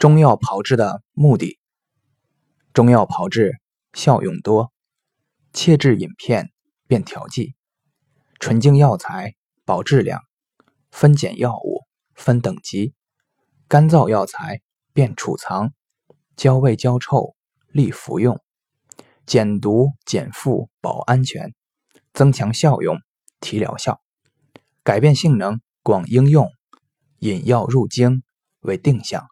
中药炮制的目的，中药炮制效用多，切制饮片，便调剂，纯净药材，保质量，分拣药物，分等级。干燥药材，便储藏，焦味焦臭，利服用，减毒减负，保安全，增强效用，提疗效。改变性能，广应用，引药入经，为定向。